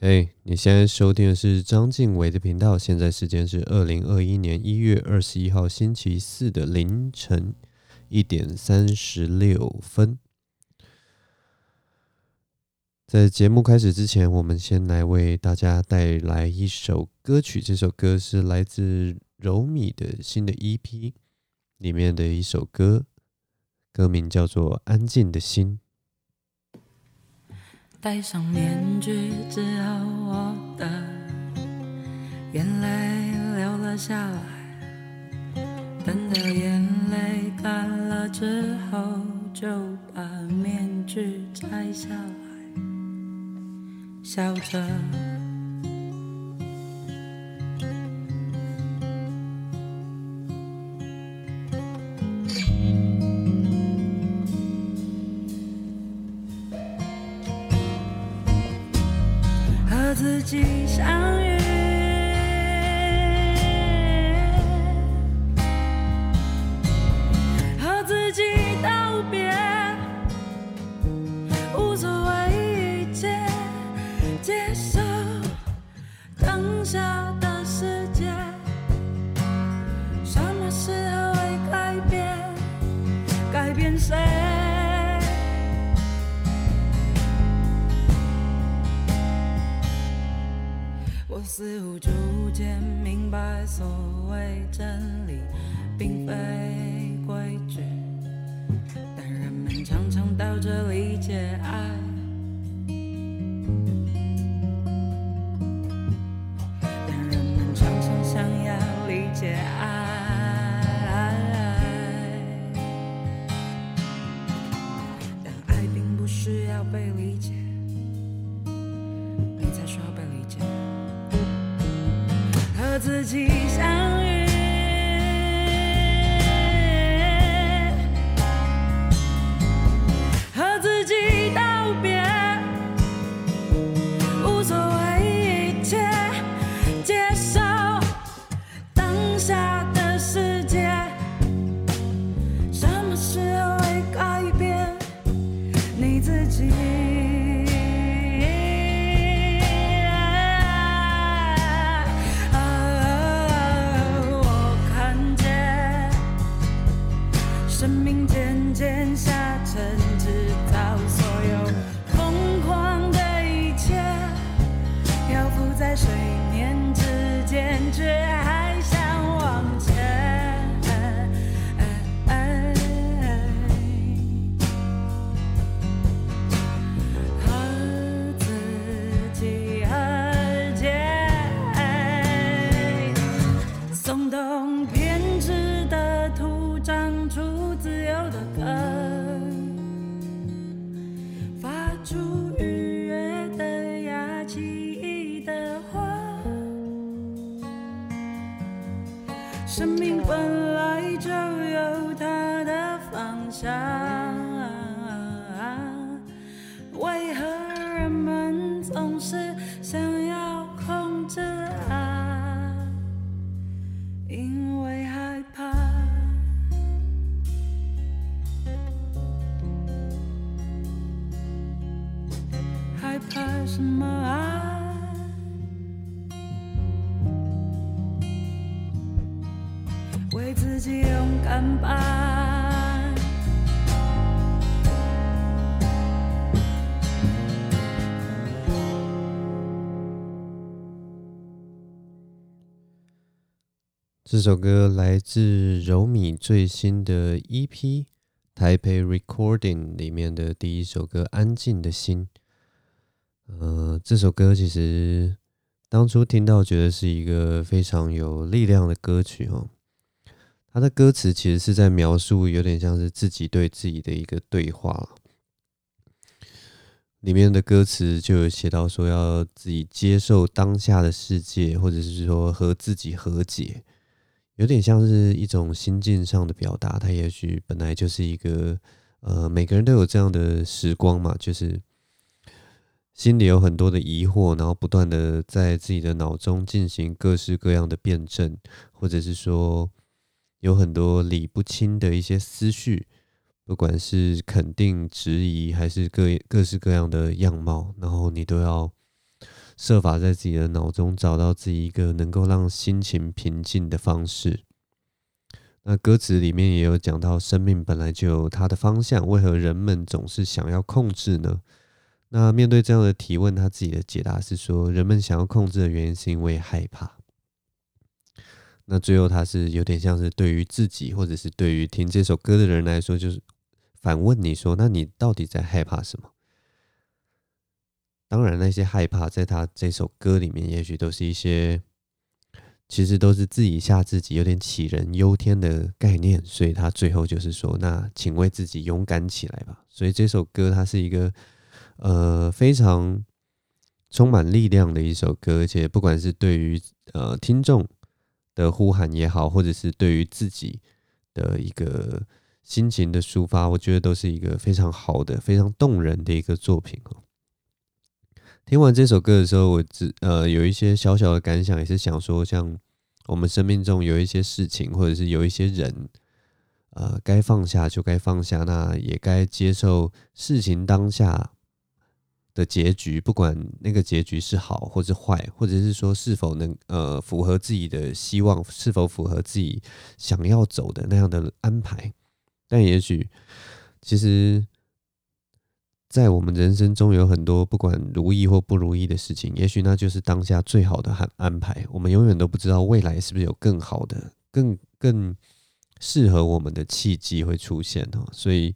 嘿你现在收听的是张晋唯的频道。现在时间是二零二一年一月二十一号星期四的凌晨一点三十六分。在节目开始之前，我们先来为大家带来一首歌曲。这首歌是来自柔米的新的 EP 里面的一首歌，歌名叫做《安静的心》。戴上面具之后，我的眼泪流了下来。等到眼泪干了之后，就把面具摘下来，笑着。己相遇，和自己道别，无所谓一切，接受当下的世界，什么时候会改变？改变谁？似乎逐渐明白，所谓真理并非规矩，但人们常常到这理解爱，什么爱，为自己勇敢扮这首歌来自柔米最新的 EP《台北 Recording》里面的第一首歌《安静的心》。呃，这首歌其实当初听到，觉得是一个非常有力量的歌曲哦。它的歌词其实是在描述，有点像是自己对自己的一个对话。里面的歌词就有写到说，要自己接受当下的世界，或者是说和自己和解。有点像是一种心境上的表达，它也许本来就是一个，呃，每个人都有这样的时光嘛，就是心里有很多的疑惑，然后不断的在自己的脑中进行各式各样的辩证，或者是说有很多理不清的一些思绪，不管是肯定、质疑，还是各各式各样的样貌，然后你都要设法在自己的脑中找到自己一个能够让心情平静的方式。那歌词里面也有讲到，生命本来就有它的方向，为何人们总是想要控制呢？那面对这样的提问，他自己的解答是说，人们想要控制的原因是因为害怕。那最后他是有点像是对于自己，或者是对于听这首歌的人来说，就是反问你说，那你到底在害怕什么？当然，那些害怕在他这首歌里面，也许都是一些，其实都是自己吓自己，有点杞人忧天的概念。所以他最后就是说：“那请为自己勇敢起来吧。”所以这首歌它是一个呃非常充满力量的一首歌，而且不管是对于呃听众的呼喊也好，或者是对于自己的一个心情的抒发，我觉得都是一个非常好的、非常动人的一个作品哦。听完这首歌的时候，我只呃有一些小小的感想，也是想说，像我们生命中有一些事情，或者是有一些人，呃，该放下就该放下，那也该接受事情当下的结局，不管那个结局是好或是坏，或者是说是否能呃符合自己的希望，是否符合自己想要走的那样的安排，但也许其实。在我们人生中有很多不管如意或不如意的事情，也许那就是当下最好的安安排。我们永远都不知道未来是不是有更好的、更更适合我们的契机会出现哦。所以，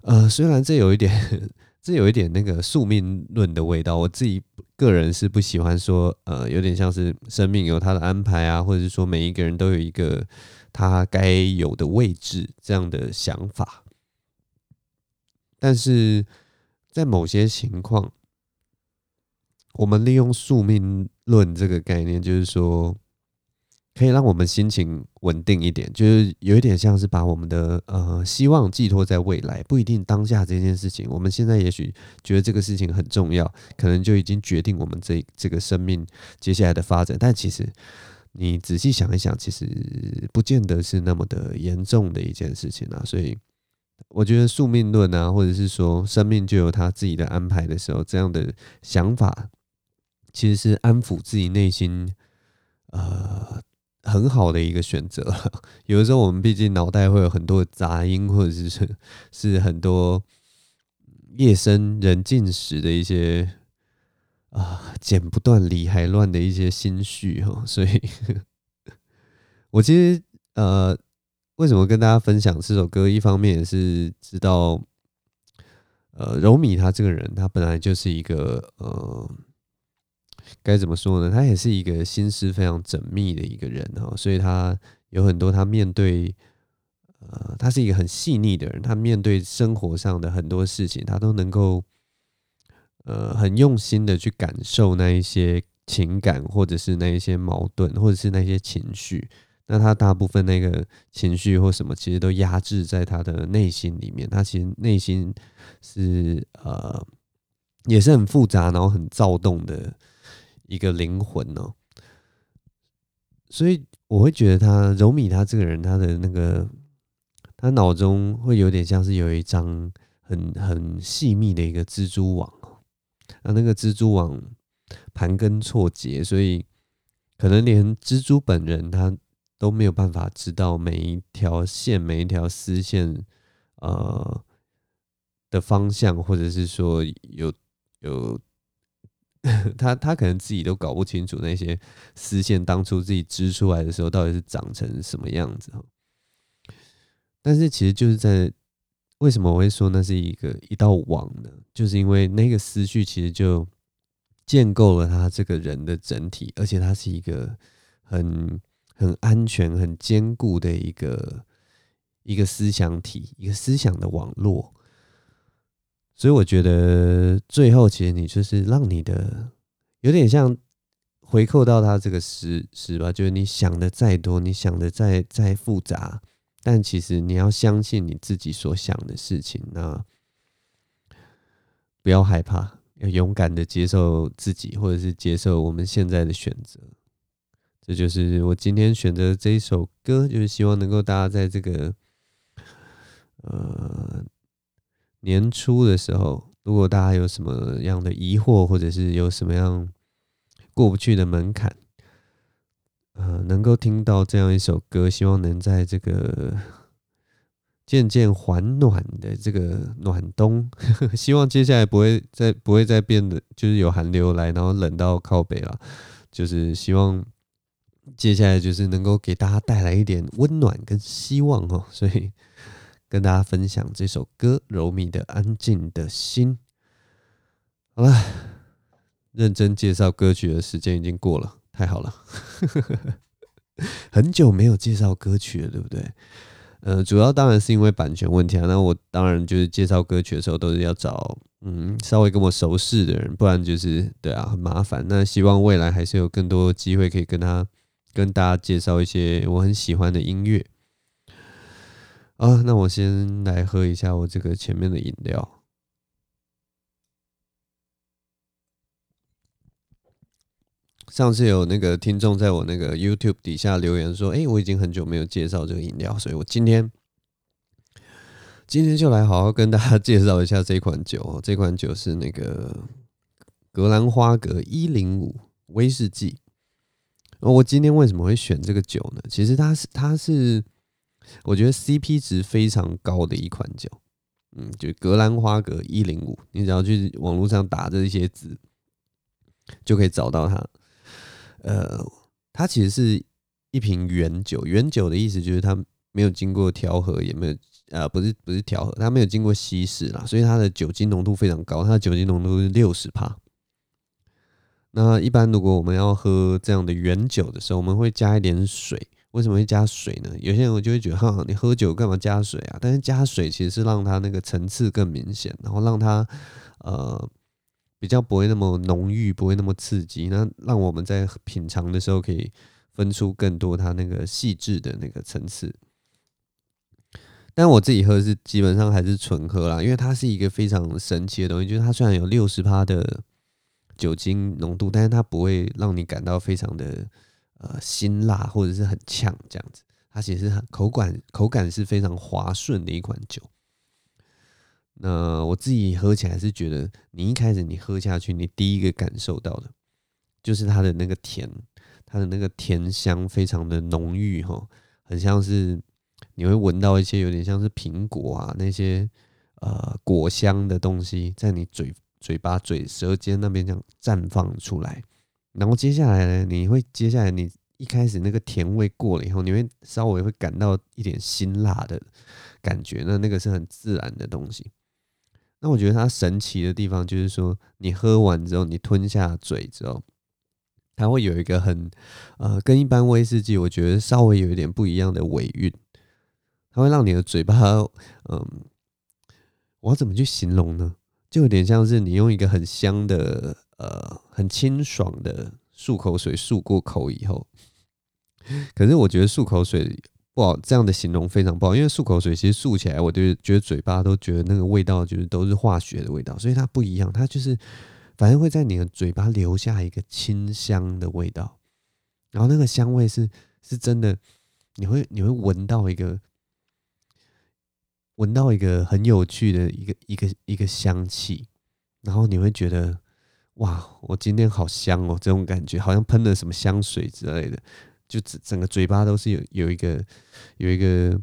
呃，虽然这有一点，这有一点那个宿命论的味道，我自己个人是不喜欢说，呃，有点像是生命有它的安排啊，或者是说每一个人都有一个他该有的位置这样的想法。但是在某些情况，我们利用宿命论这个概念，就是说可以让我们心情稳定一点，就是有一点像是把我们的呃希望寄托在未来，不一定当下这件事情。我们现在也许觉得这个事情很重要，可能就已经决定我们这这个生命接下来的发展。但其实你仔细想一想，其实不见得是那么的严重的一件事情啊，所以。我觉得宿命论啊，或者是说生命就有他自己的安排的时候，这样的想法其实是安抚自己内心呃很好的一个选择。有的时候我们毕竟脑袋会有很多杂音，或者是是很多夜深人静时的一些啊、剪不断理还乱的一些心绪哈，所以 我其实呃。为什么跟大家分享这首歌？一方面也是知道，呃，柔米他这个人，他本来就是一个呃，该怎么说呢？他也是一个心思非常缜密的一个人哈，所以他有很多他面对，呃，他是一个很细腻的人，他面对生活上的很多事情，他都能够，呃，很用心的去感受那一些情感，或者是那一些矛盾，或者是那些情绪。那他大部分那个情绪或什么，其实都压制在他的内心里面。他其实内心是呃，也是很复杂，然后很躁动的一个灵魂哦。所以我会觉得他柔米他这个人，他的那个他脑中会有点像是有一张很很细密的一个蜘蛛网哦。那那个蜘蛛网盘根错节，所以可能连蜘蛛本人他。都没有办法知道每一条线、每一条丝线，呃的方向，或者是说有有 他他可能自己都搞不清楚那些丝线当初自己织出来的时候到底是长成什么样子哈。但是其实就是在为什么我会说那是一个一道网呢？就是因为那个思绪其实就建构了他这个人的整体，而且他是一个很。很安全、很坚固的一个一个思想体，一个思想的网络。所以我觉得最后，其实你就是让你的有点像回扣到他这个诗诗吧，就是你想的再多，你想的再再复杂，但其实你要相信你自己所想的事情。那不要害怕，要勇敢的接受自己，或者是接受我们现在的选择。这就是我今天选择这一首歌，就是希望能够大家在这个呃年初的时候，如果大家有什么样的疑惑，或者是有什么样过不去的门槛。呃，能够听到这样一首歌，希望能在这个渐渐缓暖的这个暖冬，希望接下来不会再不会再变得就是有寒流来，然后冷到靠北了。就是希望接下来就是能够给大家带来一点温暖跟希望哦，所以跟大家分享这首歌《柔靡的安静的心》。好了，认真介绍歌曲的时间已经过了。太好了，很久没有介绍歌曲了，对不对？呃，主要当然是因为版权问题啊。那我当然就是介绍歌曲的时候，都是要找嗯稍微跟我熟识的人，不然就是对啊很麻烦。那希望未来还是有更多机会可以跟他跟大家介绍一些我很喜欢的音乐。啊，那我先来喝一下我这个前面的饮料。上次有那个听众在我那个 YouTube 底下留言说：“哎，我已经很久没有介绍这个饮料，所以我今天今天就来好好跟大家 介绍一下这款酒。这款酒是那个格兰花格一零五威士忌。我今天为什么会选这个酒呢？其实它是它是我觉得 CP 值非常高的一款酒。嗯，就格兰花格一零五，你只要去网络上打这些字，就可以找到它。”呃，它其实是一瓶原酒，原酒的意思就是它没有经过调和，也没有呃，不是不是调和，它没有经过稀释啦，所以它的酒精浓度非常高，它的酒精浓度是六十帕。那一般如果我们要喝这样的原酒的时候，我们会加一点水。为什么会加水呢？有些人我就会觉得，哈，你喝酒干嘛加水啊？但是加水其实是让它那个层次更明显，然后让它呃。比较不会那么浓郁，不会那么刺激，那让我们在品尝的时候可以分出更多它那个细致的那个层次。但我自己喝是基本上还是纯喝啦，因为它是一个非常神奇的东西，就是它虽然有六十趴的酒精浓度，但是它不会让你感到非常的呃辛辣或者是很呛这样子，它其实很口感口感是非常滑顺的一款酒。那我自己喝起来是觉得，你一开始你喝下去，你第一个感受到的，就是它的那个甜，它的那个甜香非常的浓郁哈，很像是你会闻到一些有点像是苹果啊那些呃果香的东西，在你嘴嘴巴嘴舌尖那边这样绽放出来，然后接下来呢，你会接下来你一开始那个甜味过了以后，你会稍微会感到一点辛辣的感觉，那那个是很自然的东西。那我觉得它神奇的地方就是说，你喝完之后，你吞下嘴之后，它会有一个很呃，跟一般威士忌我觉得稍微有一点不一样的尾韵，它会让你的嘴巴，嗯，我要怎么去形容呢？就有点像是你用一个很香的呃，很清爽的漱口水漱过口以后，可是我觉得漱口水。不好，这样的形容非常不好，因为漱口水其实漱起来，我就觉得嘴巴都觉得那个味道就是都是化学的味道，所以它不一样，它就是反正会在你的嘴巴留下一个清香的味道，然后那个香味是是真的，你会你会闻到一个闻到一个很有趣的一个一个一个香气，然后你会觉得哇，我今天好香哦，这种感觉好像喷了什么香水之类的。就整整个嘴巴都是有有一个有一个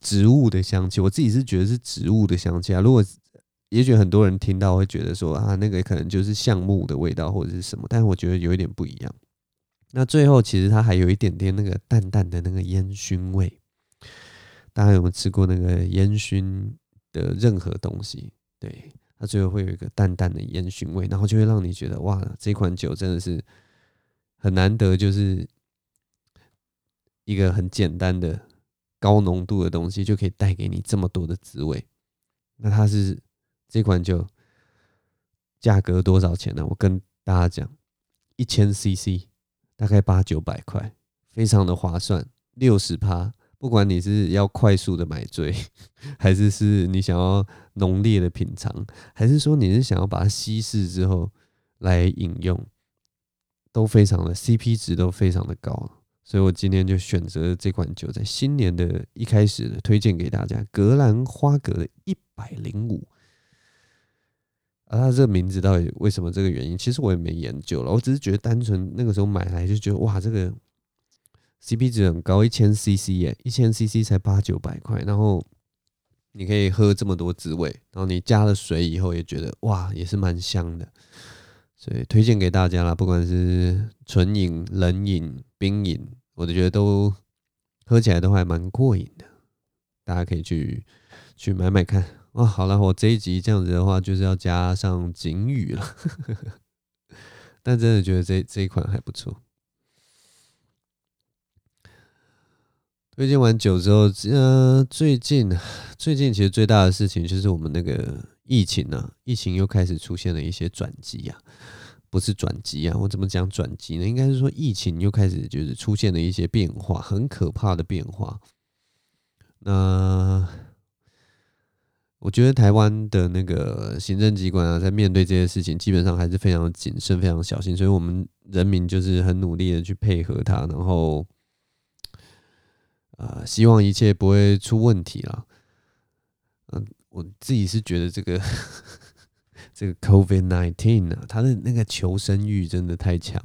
植物的香气，我自己是觉得是植物的香气啊。如果也许很多人听到会觉得说啊，那个可能就是橡木的味道或者是什么，但是我觉得有一点不一样。那最后其实它还有一点点那个淡淡的那个烟熏味。大家有没有吃过那个烟熏的任何东西？对，它最后会有一个淡淡的烟熏味，然后就会让你觉得哇，这款酒真的是很难得，就是。一个很简单的高浓度的东西就可以带给你这么多的滋味。那它是这款酒价格多少钱呢？我跟大家讲，一千 CC 大概八九百块，非常的划算。六十趴，不管你是要快速的买醉，还是是你想要浓烈的品尝，还是说你是想要把它稀释之后来饮用，都非常的 CP 值都非常的高。所以我今天就选择这款酒，在新年的一开始推荐给大家，格兰花格的一百零五。啊，它这个名字到底为什么这个原因？其实我也没研究了，我只是觉得单纯那个时候买来就觉得哇，这个 CP 值很高，一千 CC 耶，一千 CC 才八九百块，然后你可以喝这么多滋味，然后你加了水以后也觉得哇，也是蛮香的，所以推荐给大家啦，不管是纯饮、冷饮、冰饮，我都觉得都喝起来都还蛮过瘾的，大家可以去去买买看。哦，好了，我这一集这样子的话，就是要加上警语了。但真的觉得这这一款还不错。推荐完酒之后，呃，最近 最近其实最大的事情就是我们那个疫情啊，疫情又开始出现了一些转机啊，不是转机啊，我怎么讲转机呢？应该是说疫情又开始就是出现了一些变化，很可怕的变化。那。我觉得台湾的那个行政机关啊，在面对这些事情，基本上还是非常谨慎、非常小心，所以我们人民就是很努力的去配合他，然后，呃，希望一切不会出问题了。嗯，我自己是觉得这个 这个 COVID-19 啊，它的那个求生欲真的太强，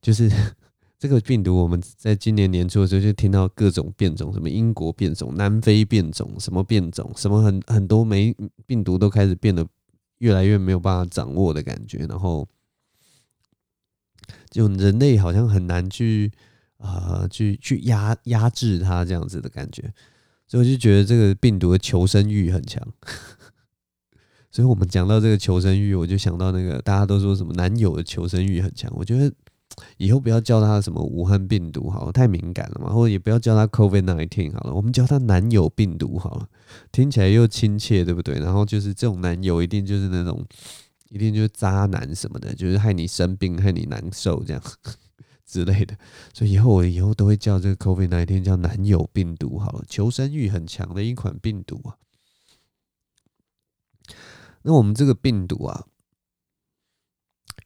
就是。这个病毒，我们在今年年初的时候就听到各种变种，什么英国变种、南非变种，什么变种，什么很很多没病毒都开始变得越来越没有办法掌握的感觉，然后就人类好像很难去、呃、去去压压制它这样子的感觉，所以我就觉得这个病毒的求生欲很强。所以我们讲到这个求生欲，我就想到那个大家都说什么男友的求生欲很强，我觉得。以后不要叫他什么武汉病毒好了，太敏感了嘛，或者也不要叫他 COVID nineteen 好了，我们叫他男友病毒好了，听起来又亲切，对不对？然后就是这种男友一定就是那种，一定就是渣男什么的，就是害你生病、害你难受这样之类的。所以以后我以后都会叫这个 COVID，哪一天叫男友病毒好了，求生欲很强的一款病毒啊。那我们这个病毒啊，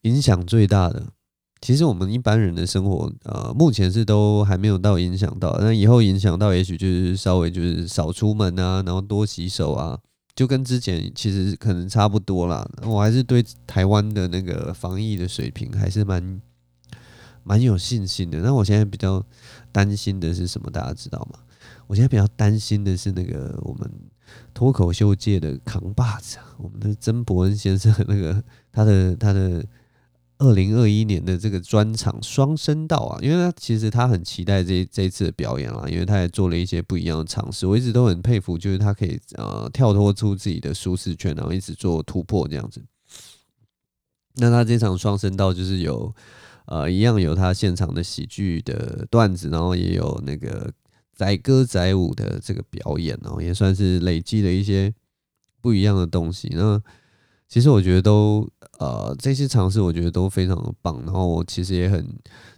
影响最大的。其实我们一般人的生活，呃，目前是都还没有到影响到，那以后影响到，也许就是稍微就是少出门啊，然后多洗手啊，就跟之前其实可能差不多啦。我还是对台湾的那个防疫的水平还是蛮蛮有信心的。那我现在比较担心的是什么？大家知道吗？我现在比较担心的是那个我们脱口秀界的扛把子，我们的曾伯恩先生，那个他的他的。二零二一年的这个专场双声道啊，因为他其实他很期待这这次的表演啦，因为他也做了一些不一样的尝试。我一直都很佩服，就是他可以呃跳脱出自己的舒适圈，然后一直做突破这样子。那他这场双声道就是有呃一样有他现场的喜剧的段子，然后也有那个载歌载舞的这个表演，然后也算是累积了一些不一样的东西。那其实我觉得都。呃，这些尝试我觉得都非常的棒，然后我其实也很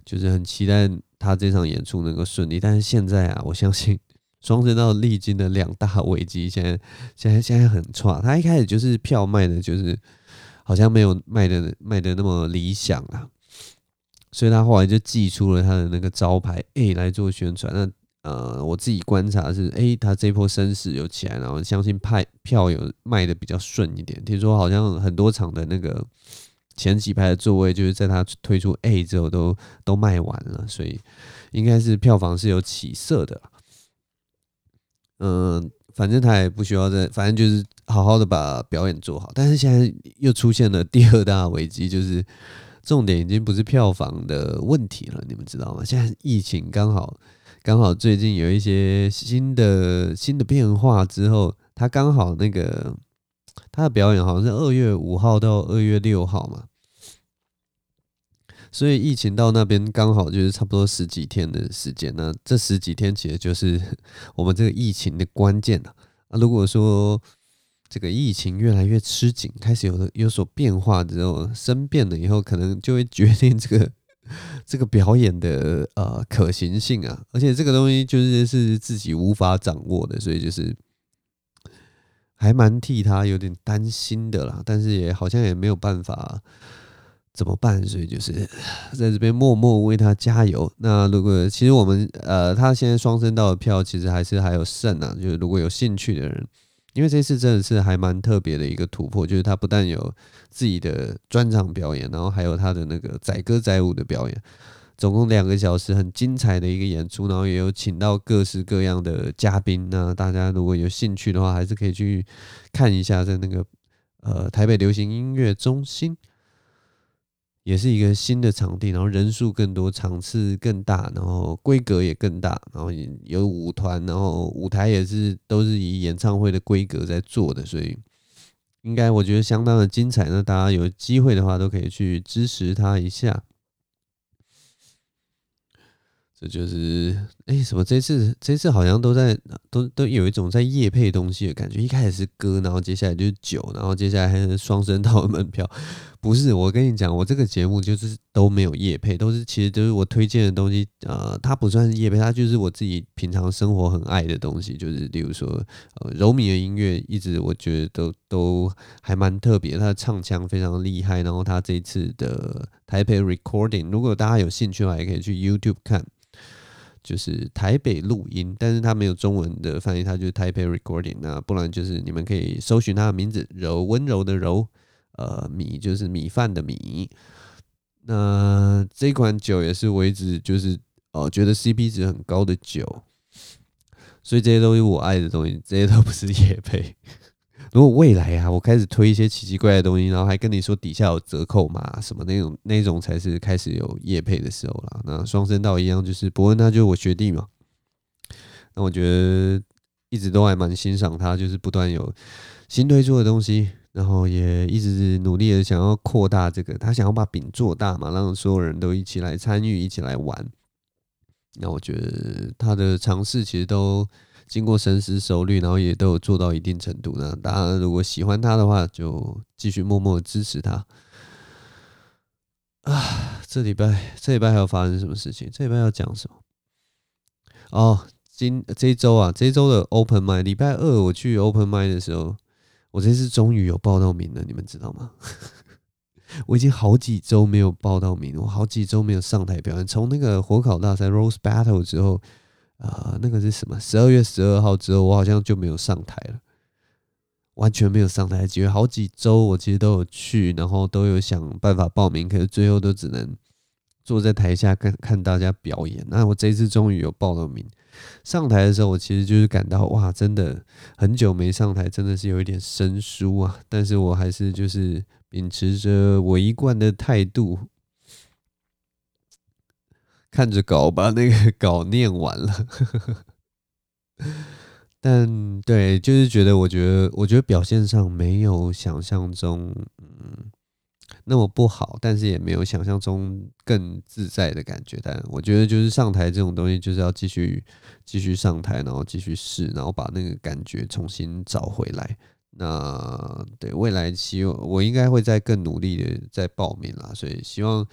就是很期待他这场演出能够顺利。但是现在啊，我相信双声道历经了两大危机，现在现在现在很差。他一开始就是票卖的，就是好像没有卖的卖的那么理想啊，所以他后来就寄出了他的那个招牌 A 来做宣传。那呃，我自己观察是，哎，他这波声势有起来，然后相信派票有卖的比较顺一点。听说好像很多场的那个前几排的座位，就是在他推出 A 之后都都卖完了，所以应该是票房是有起色的。嗯、反正他也不需要再，反正就是好好的把表演做好。但是现在又出现了第二大危机，就是重点已经不是票房的问题了，你们知道吗？现在疫情刚好。刚好最近有一些新的新的变化之后，他刚好那个他的表演好像是二月五号到二月六号嘛，所以疫情到那边刚好就是差不多十几天的时间。那这十几天其实就是 我们这个疫情的关键了。啊，如果说这个疫情越来越吃紧，开始有了有所变化之后，生变了以后，可能就会决定这个。这个表演的呃可行性啊，而且这个东西就是是自己无法掌握的，所以就是还蛮替他有点担心的啦。但是也好像也没有办法怎么办，所以就是 在这边默默为他加油。那如果其实我们呃他现在双声道的票其实还是还有剩啊，就是如果有兴趣的人因为这次真的是还蛮特别的一个突破，就是他不但有自己的专场表演，然后还有他的那个载歌载舞的表演，总共两个小时很精彩的一个演出，然后也有请到各式各样的嘉宾。那大家如果有兴趣的话，还是可以去看一下，在那个呃台北流行音乐中心。也是一个新的场地，然后人数更多，场次更大，然后规格也更大，然后有舞团，然后舞台也是都是以演唱会的规格在做的，所以应该我觉得相当的精彩。那大家有机会的话，都可以去支持他一下。这就是哎、什么？这次这次好像都在都都有一种在夜配东西的感觉。一开始是歌，然后接下来就是酒，然后接下来还是双声道的门票。不是，我跟你讲，我这个节目就是都没有夜配，都是其实都是我推荐的东西。呃，它不算是业配，它就是我自己平常生活很爱的东西。就是例如说，呃，柔米的音乐一直我觉得都都还蛮特别，他的唱腔非常厉害。然后他这次的台北 recording，如果大家有兴趣的话，也可以去 YouTube 看。就是台北录音，但是它没有中文的翻译，它就是台北 recording。那不然就是你们可以搜寻他的名字，柔温柔的柔，呃，米就是米饭的米。那这款酒也是我一直就是哦、觉得 CP 值很高的酒，所以这些东西我爱的东西，这些都不是野配。如果未来啊，我开始推一些奇奇怪怪的东西，然后还跟你说底下有折扣嘛什么那种，那种才是开始有业配的时候啦。那双声道一样，就是伯恩他就是我学弟嘛。那我觉得一直都还蛮欣赏他，就是不断有新推出的东西，然后也一直努力的想要扩大这个，他想要把饼做大嘛，让所有人都一起来参与，一起来玩。那我觉得他的尝试其实都。经过深思熟虑，然后也都有做到一定程度。那大家如果喜欢他的话，就继续默默支持他。啊，这礼拜这礼拜还要发生什么事情？这礼拜要讲什么？哦，今这周啊，这周的 Open Mic，礼拜二我去 Open Mic 的时候，我这次终于有报到名了，你们知道吗？我已经好几周没有报到名，我好几周没有上台表演，从那个火烤大赛 Rose Battle 之后。啊、那个是什么？十二月十二号之后，我好像就没有上台了，完全没有上台。几月好几周，我其实都有去，然后都有想办法报名，可是最后都只能坐在台下看看大家表演。那我这次终于有报了名，上台的时候，我其实就是感到哇，真的很久没上台，真的是有一点生疏啊。但是我还是就是秉持着我一贯的态度。看着稿，把那个稿念完了，但对，就是觉得，我觉得，我觉得表现上没有想象中嗯那么不好，但是也没有想象中更自在的感觉。但我觉得，就是上台这种东西，就是要继续继续上台，然后继续试，然后把那个感觉重新找回来。那对未来希望，我应该会再更努力的再报名啦，所以希望。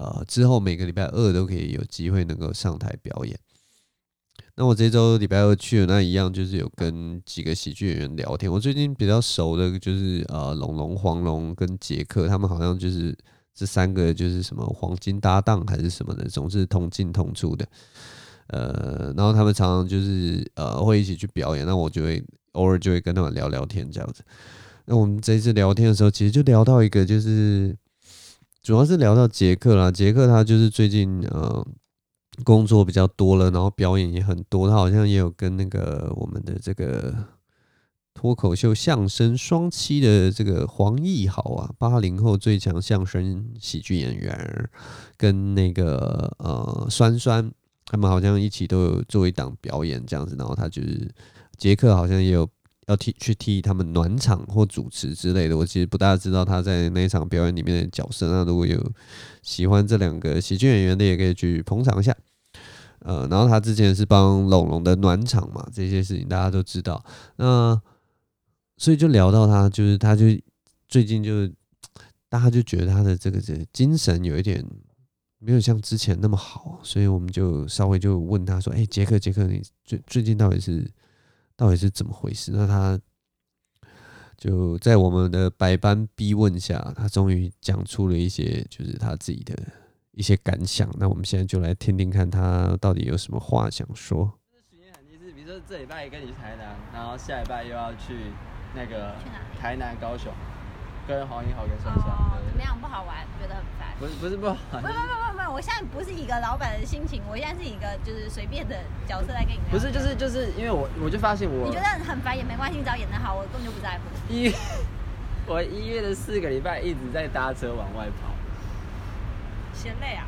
呃，之后每个礼拜二都可以有机会能够上台表演。那我这周礼拜二去了，那一样就是有跟几个喜剧演员聊天。我最近比较熟的就是呃，龙龙、黄龙跟杰克，他们好像就是这三个就是什么黄金搭档还是什么的，总是同进同出的。呃，然后他们常常就是呃会一起去表演，那我就会偶尔就会跟他们聊聊天这样子。那我们这一次聊天的时候，其实就聊到一个就是。主要是聊到杰克啦，杰克他就是最近呃工作比较多了，然后表演也很多，他好像也有跟那个我们的这个脱口秀相声双栖的这个黄奕豪啊，八零后最强相声喜剧演员，跟那个呃酸酸，他们好像一起都有做一档表演这样子，然后他就是杰克好像也有。要替去替他们暖场或主持之类的，我其实不大知道他在那一场表演里面的角色。那如果有喜欢这两个喜剧演员的，也可以去捧场一下。呃，然后他之前是帮龙龙的暖场嘛，这些事情大家都知道。那所以就聊到他，就是他就最近就大家就觉得他的这个这个精神有一点没有像之前那么好，所以我们就稍微就问他说：“哎，杰克，杰克，你最最近到底是？”到底是怎么回事？那他就在我们的百般逼问下，他终于讲出了一些，就是他自己的一些感想。那我们现在就来听听看他到底有什么话想说比如说。这礼拜跟你去台南，然后下礼拜又要去那个台南、高雄，跟黄英豪跟珊珊。哦，怎么样？不好玩？觉得很烦？不是不是不好玩。不不不不不，我现在不是一个老板的心情，我现在是一个就是随便的角色在跟你聊。不是，就是就是因为我我就发现我。你觉得很烦也没关系，你只要演得好，我根本就不在乎。一，我一月的四个礼拜一直在搭车往外跑。嫌累啊？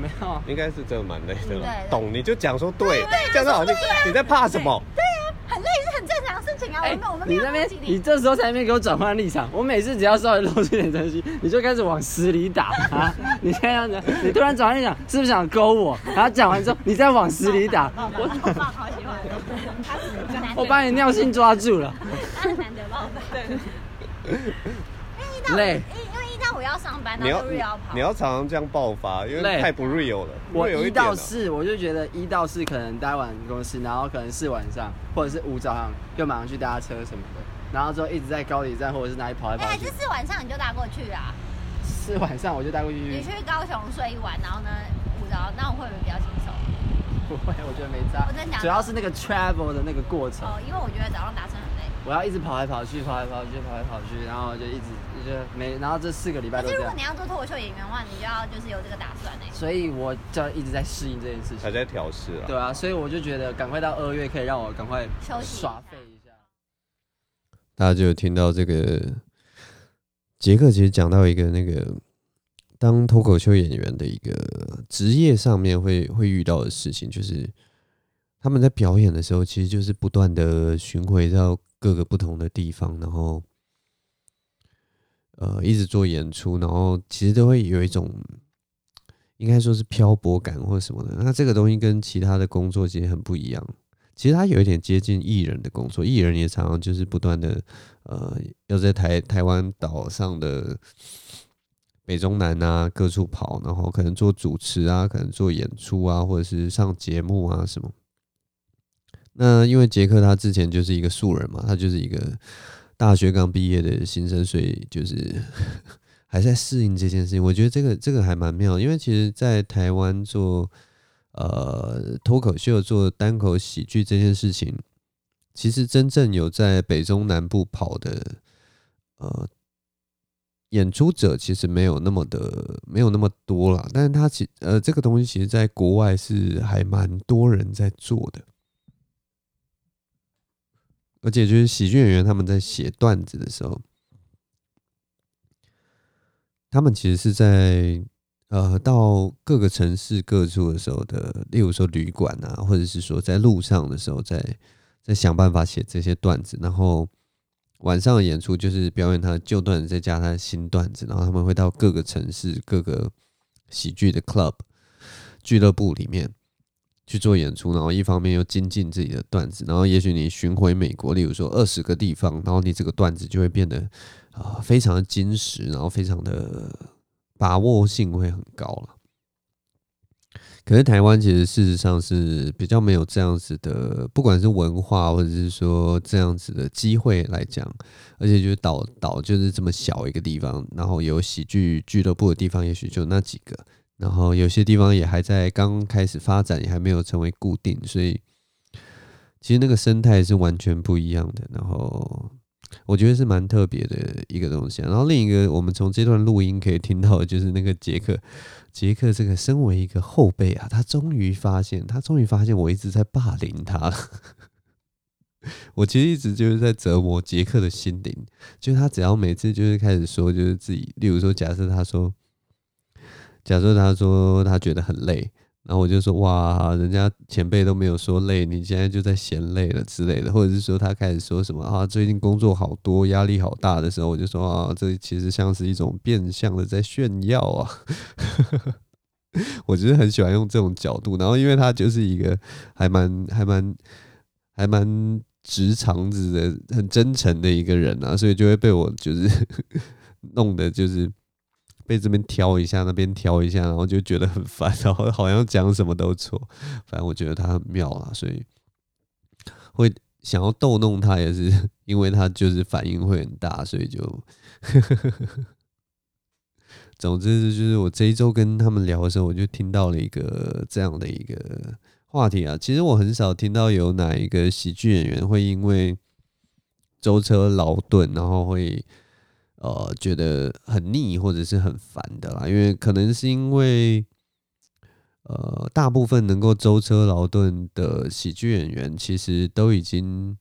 没有，应该是真的蛮累的了。懂你就讲说对，这样子好像你在怕什么？对啊，很累是很正常的事情啊。我们我们你那边你这时候才没给我转换立场。我每次只要稍微露出点真心，你就开始往死里打啊！你这样子，你突然转换立场，是不是想勾我？然后讲完之后，你再往死里打。我好喜欢。我把你尿性抓住了。他很难得。累。我要上班，然后又要跑。你要常常这样爆发，因为太不 real 了。我一到四，我就觉得一到四可能待完公司，然后可能四晚上，或者是五早上，就马上去搭车什么的，然后之后一直在高铁站或者是哪里跑来跑去。哎，还是四晚上你就搭过去啊？四晚上我就搭过去。你去高雄睡一晚，然后呢五早，那我会不会比较轻松？不会，我觉得没差。我真讲，主要是那个 travel 的那个过程。哦，因为我觉得早上搭车。我要一直跑来跑去，跑来跑去，跑来跑去，然后就一直就每，然后这四个礼拜都这样。可是如果你要做脱口秀演员的话，你就要就是有这个打算呢。所以我就一直在适应这件事情，还在调试啊。对啊，所以我就觉得赶快到二月可以让我赶快休息耍废一下。大家就有听到这个杰克其实讲到一个那个当脱口秀演员的一个职业上面会会遇到的事情，就是他们在表演的时候，其实就是不断的巡回到。各个不同的地方，然后呃，一直做演出，然后其实都会有一种应该说是漂泊感或什么的。那这个东西跟其他的工作其实很不一样。其实它有一点接近艺人的工作，艺人也常常就是不断的呃，要在台台湾岛上的北中南啊各处跑，然后可能做主持啊，可能做演出啊，或者是上节目啊什么。那因为杰克他之前就是一个素人嘛，他就是一个大学刚毕业的新生，所以就是 还在适应这件事情。我觉得这个这个还蛮妙，因为其实，在台湾做呃脱口秀、做单口喜剧这件事情，其实真正有在北中南部跑的呃演出者，其实没有那么的没有那么多了。但是他其呃这个东西，其实在国外是还蛮多人在做的。而且就是喜剧演员他们在写段子的时候，他们其实是在呃到各个城市各处的时候的，例如说旅馆啊，或者是说在路上的时候在，在在想办法写这些段子，然后晚上的演出就是表演他的旧段子，再加他的新段子，然后他们会到各个城市各个喜剧的 club 俱乐部里面。去做演出，然后一方面又精进自己的段子，然后也许你巡回美国，例如说二十个地方，然后你这个段子就会变得啊、非常的精实，然后非常的把握性会很高了。可是台湾其实事实上是比较没有这样子的，不管是文化或者是说这样子的机会来讲，而且就是岛岛就是这么小一个地方，然后有喜剧俱乐部的地方，也许就那几个。然后有些地方也还在刚开始发展，也还没有成为固定，所以其实那个生态是完全不一样的。然后我觉得是蛮特别的一个东西。然后另一个，我们从这段录音可以听到就是那个杰克，杰克这个身为一个后辈啊，他终于发现，他终于发现我一直在霸凌他。我其实一直就是在折磨杰克的心灵，就是他只要每次就是开始说，就是自己，例如说，假设他说。假设他说他觉得很累，然后我就说哇，人家前辈都没有说累，你现在就在嫌累了之类的，或者是说他开始说什么啊，最近工作好多，压力好大的时候，我就说啊，这其实像是一种变相的在炫耀啊。我就是很喜欢用这种角度，然后因为他就是一个还蛮还蛮还蛮直肠子的、很真诚的一个人啊，所以就会被我就是 弄得就是。被这边挑一下，那边挑一下，然后就觉得很烦，然后好像讲什么都错。反正我觉得他很妙啦，所以会想要逗弄他，也是因为他就是反应会很大，所以就，总之就是我这一周跟他们聊的时候，我就听到了一个这样的一个话题啊，其实我很少听到有哪一个喜剧演员会因为舟车劳顿，然后会呃觉得很腻或者是很烦的啦。因为可能是因为呃大部分能够舟车劳顿的喜剧演员，其实都已经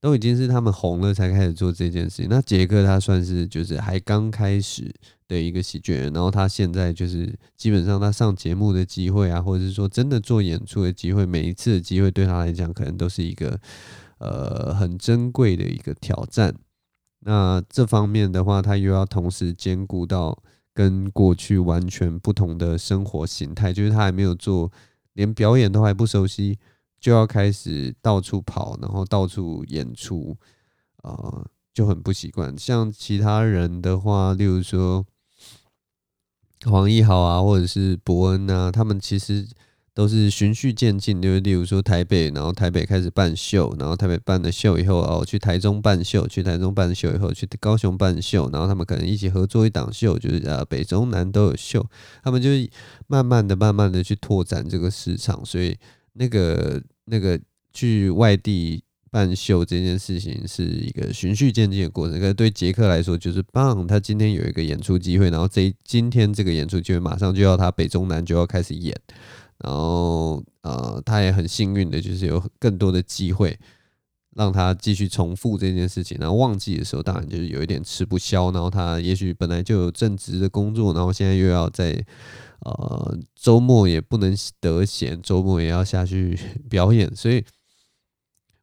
都已经是他们红了才开始做这件事情。那杰克他算是就是还刚开始。的一个喜剧人，然后他现在就是基本上他上节目的机会啊，或者是说真的做演出的机会，每一次的机会对他来讲，可能都是一个呃很珍贵的一个挑战。那这方面的话，他又要同时兼顾到跟过去完全不同的生活形态，就是他还没有做，连表演都还不熟悉，就要开始到处跑，然后到处演出，呃，就很不习惯。像其他人的话，例如说。黄义豪啊，或者是伯恩啊，他们其实都是循序渐进，就是例如说台北，然后台北开始办秀，然后台北办了秀以后，哦，去台中办秀，去台中办秀以后，去高雄办秀，然后他们可能一起合作一档秀，就是呃北中南都有秀，他们就是慢慢的、慢慢的去拓展这个市场，所以那个那个去外地。办秀这件事情是一个循序渐进的过程，可是对杰克来说就是棒。他今天有一个演出机会，然后这今天这个演出机会马上就要他北中南就要开始演，然后呃，他也很幸运的就是有更多的机会让他继续重复这件事情。然后旺季的时候，当然就是有一点吃不消。然后他也许本来就有正职的工作，然后现在又要在呃周末也不能得闲，周末也要下去 表演，所以。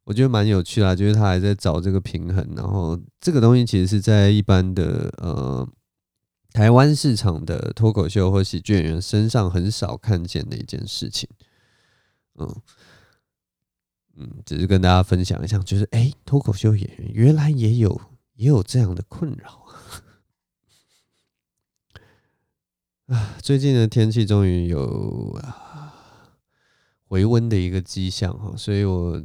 我觉得蛮有趣啦，就是他还在找这个平衡，然后这个东西其实是在一般的呃台湾市场的脱口秀或喜剧演员身上很少看见的一件事情，嗯嗯，只是跟大家分享一下，就是哎，脱口秀演员原来也有也有这样的困扰 啊！最近的天气终于有啊回温的一个迹象哈，所以我。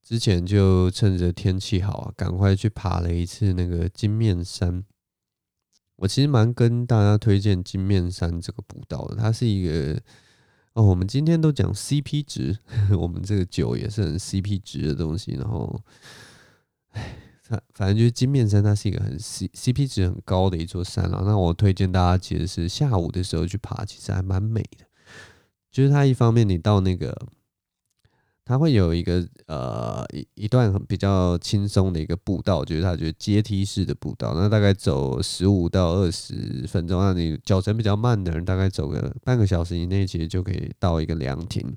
之前就趁着天气好啊，赶快去爬了一次那个金面山。我其实蛮跟大家推荐金面山这个步道的，它是一个哦，我们今天都讲 CP 值，我们这个酒也是很 CP 值的东西。然后，哎，反反正就是金面山，它是一个很 C CP 值很高的一座山了。那我推荐大家其实是下午的时候去爬，其实还蛮美的。就是它一方面你到那个。它会有一个呃一一段比较轻松的一个步道，就是它就是阶梯式的步道，那大概走十五到二十分钟，那你脚程比较慢的人，大概走个半个小时以内，其实就可以到一个凉亭。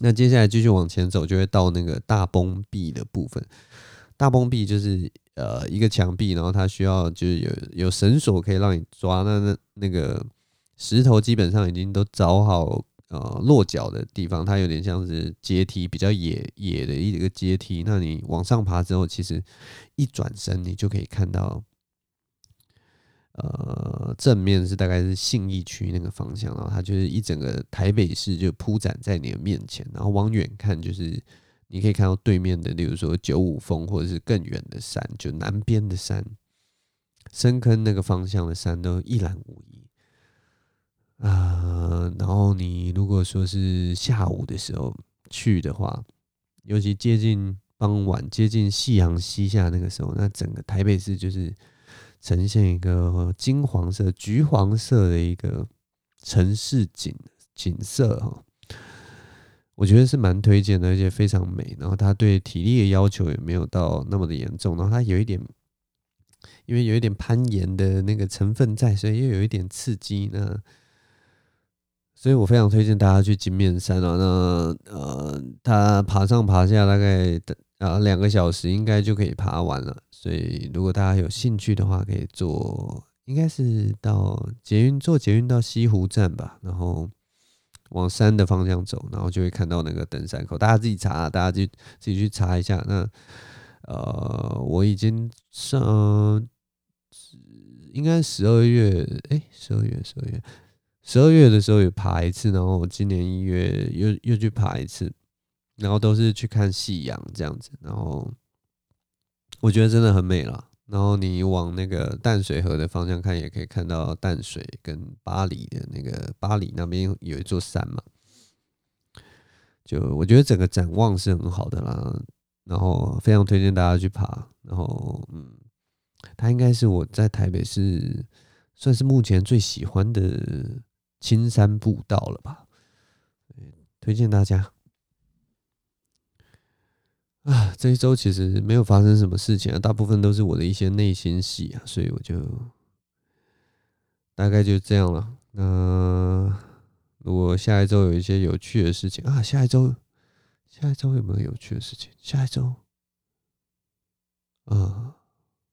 那接下来继续往前走，就会到那个大崩壁的部分。大崩壁就是呃一个墙壁，然后它需要就是有有绳索可以让你抓，那那那个石头基本上已经都凿好。呃，落脚的地方，它有点像是阶梯，比较野野的一个阶梯。那你往上爬之后，其实一转身，你就可以看到，呃，正面是大概是信义区那个方向，然后它就是一整个台北市就铺展在你的面前，然后往远看，就是你可以看到对面的，例如说九五峰，或者是更远的山，就南边的山，深坑那个方向的山都一览无遗。啊、然后你如果说是下午的时候去的话，尤其接近傍晚、接近夕阳西下那个时候，那整个台北市就是呈现一个金黄色、橘黄色的一个城市景景色哈。我觉得是蛮推荐的，而且非常美。然后它对体力的要求也没有到那么的严重，然后它有一点，因为有一点攀岩的那个成分在，所以又有一点刺激呢。所以我非常推荐大家去金面山啊，那呃，他爬上爬下大概啊两个小时应该就可以爬完了。所以如果大家有兴趣的话，可以坐，应该是到捷运坐捷运到西湖站吧，然后往山的方向走，然后就会看到那个登山口。大家自己查，大家去自己去查一下。那呃，我已经上应该十二月，哎，十二月，十二月。十二月的时候也爬一次，然后今年一月又又去爬一次，然后都是去看夕阳这样子，然后我觉得真的很美了。然后你往那个淡水河的方向看，也可以看到淡水跟巴黎的那个巴黎那边有一座山嘛。就我觉得整个展望是很好的啦，然后非常推荐大家去爬。然后，嗯，它应该是我在台北市算是目前最喜欢的青山步道了吧？推荐大家。啊，这一周其实没有发生什么事情啊，大部分都是我的一些内心戏啊，所以我就大概就这样了。那如果下一周有一些有趣的事情啊，下一周下一周有没有有趣的事情？下一周，啊，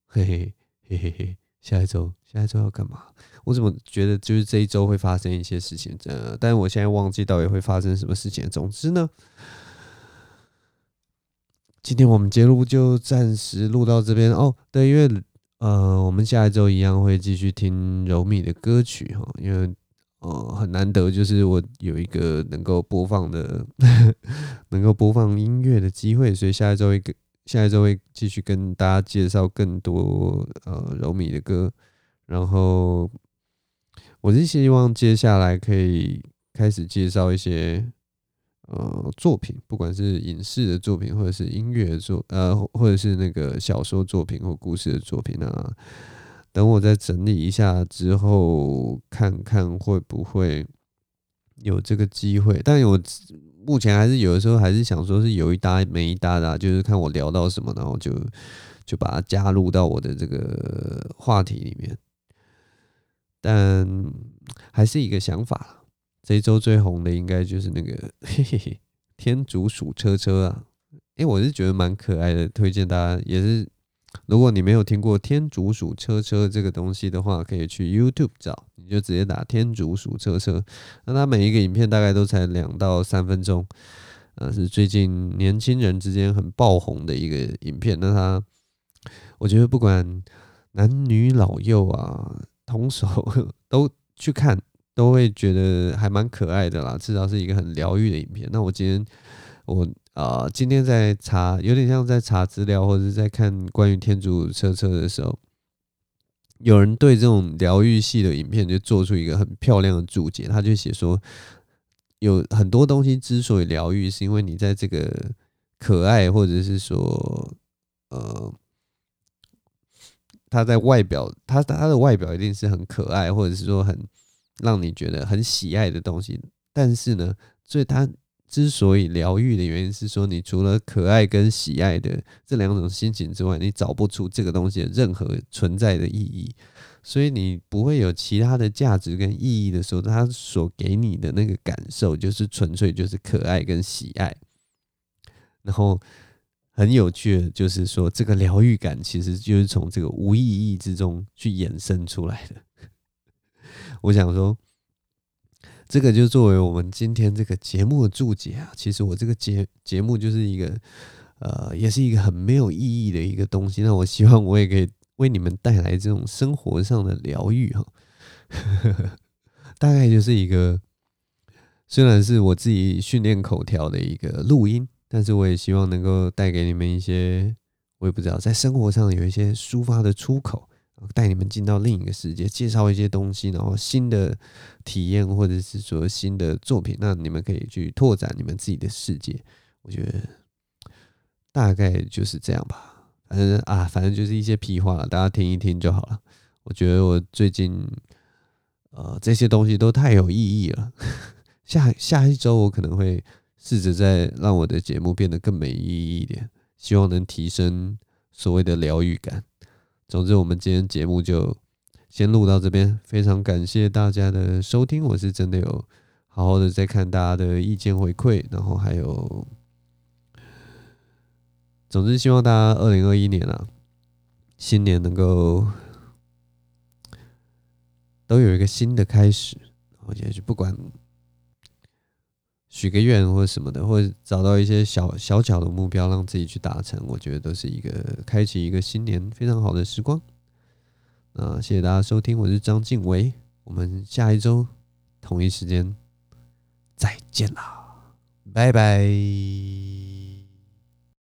嘿嘿嘿嘿嘿，下一周下一周要干嘛？我怎么觉得就是这一周会发生一些事情？呃，但是我现在忘记到底会发生什么事情。总之呢。今天我们节目就暂时录到这边哦。对，因为呃，我们下一周一样会继续听柔米的歌曲哈，因为呃很难得，就是我有一个能够播放的、能够播放音乐的机会，所以下一周会跟下一周会继续跟大家介绍更多呃柔米的歌。然后我是希望接下来可以开始介绍一些。呃，作品不管是影视的作品，或者是音乐的作，呃，或者是那个小说作品或故事的作品啊，等我再整理一下之后，看看会不会有这个机会。但我目前还是有的时候还是想说，是有一搭没一搭的，就是看我聊到什么，然后就就把它加入到我的这个话题里面。但还是一个想法。这周最红的应该就是那个嘿嘿 天竺鼠车车啊，诶，我是觉得蛮可爱的，推荐大家也是，如果你没有听过天竺鼠车车这个东西的话，可以去 YouTube 找，你就直接打天竺鼠车车，那它每一个影片大概都才两到三分钟，呃，是最近年轻人之间很爆红的一个影片。那它，我觉得不管男女老幼啊，同手都去看。都会觉得还蛮可爱的啦，至少是一个很疗愈的影片。那我今天我啊、今天在查，有点像在查资料或者是在看关于天竺车车的时候，有人对这种疗愈系的影片就做出一个很漂亮的注解，他就写说，有很多东西之所以疗愈，是因为你在这个可爱或者是说呃，他在外表，他他的外表一定是很可爱，或者是说很。让你觉得很喜爱的东西，但是呢，所以它之所以疗愈的原因是说，你除了可爱跟喜爱的这两种心情之外，你找不出这个东西的任何存在的意义，所以你不会有其他的价值跟意义的时候，它所给你的那个感受就是纯粹就是可爱跟喜爱。然后很有趣的就是说，这个疗愈感其实就是从这个无意义之中去衍生出来的。我想说，这个就作为我们今天这个节目的注解啊。其实我这个节节目就是一个，呃，也是一个很没有意义的一个东西。那我希望我也可以为你们带来这种生活上的疗愈哈。大概就是一个，虽然是我自己训练口条的一个录音，但是我也希望能够带给你们一些，我也不知道，在生活上有一些抒发的出口。带你们进到另一个世界，介绍一些东西，然后新的体验或者是说新的作品，那你们可以去拓展你们自己的世界。我觉得大概就是这样吧。反正啊，反正就是一些屁话，大家听一听就好了。我觉得我最近呃这些东西都太有意义了。下下一周我可能会试着再让我的节目变得更没意义一点，希望能提升所谓的疗愈感。总之，我们今天节目就先录到这边。非常感谢大家的收听，我是真的有好好的在看大家的意见回馈，然后还有，总之希望大家二零二一年啊，新年能够都有一个新的开始，而且就不管。许个愿或者什么的，或者找到一些小小小的目标，让自己去达成，我觉得都是一个开启一个新年非常好的时光。那谢谢大家收听，我是张静伟，我们下一周同一时间再见啦，拜拜。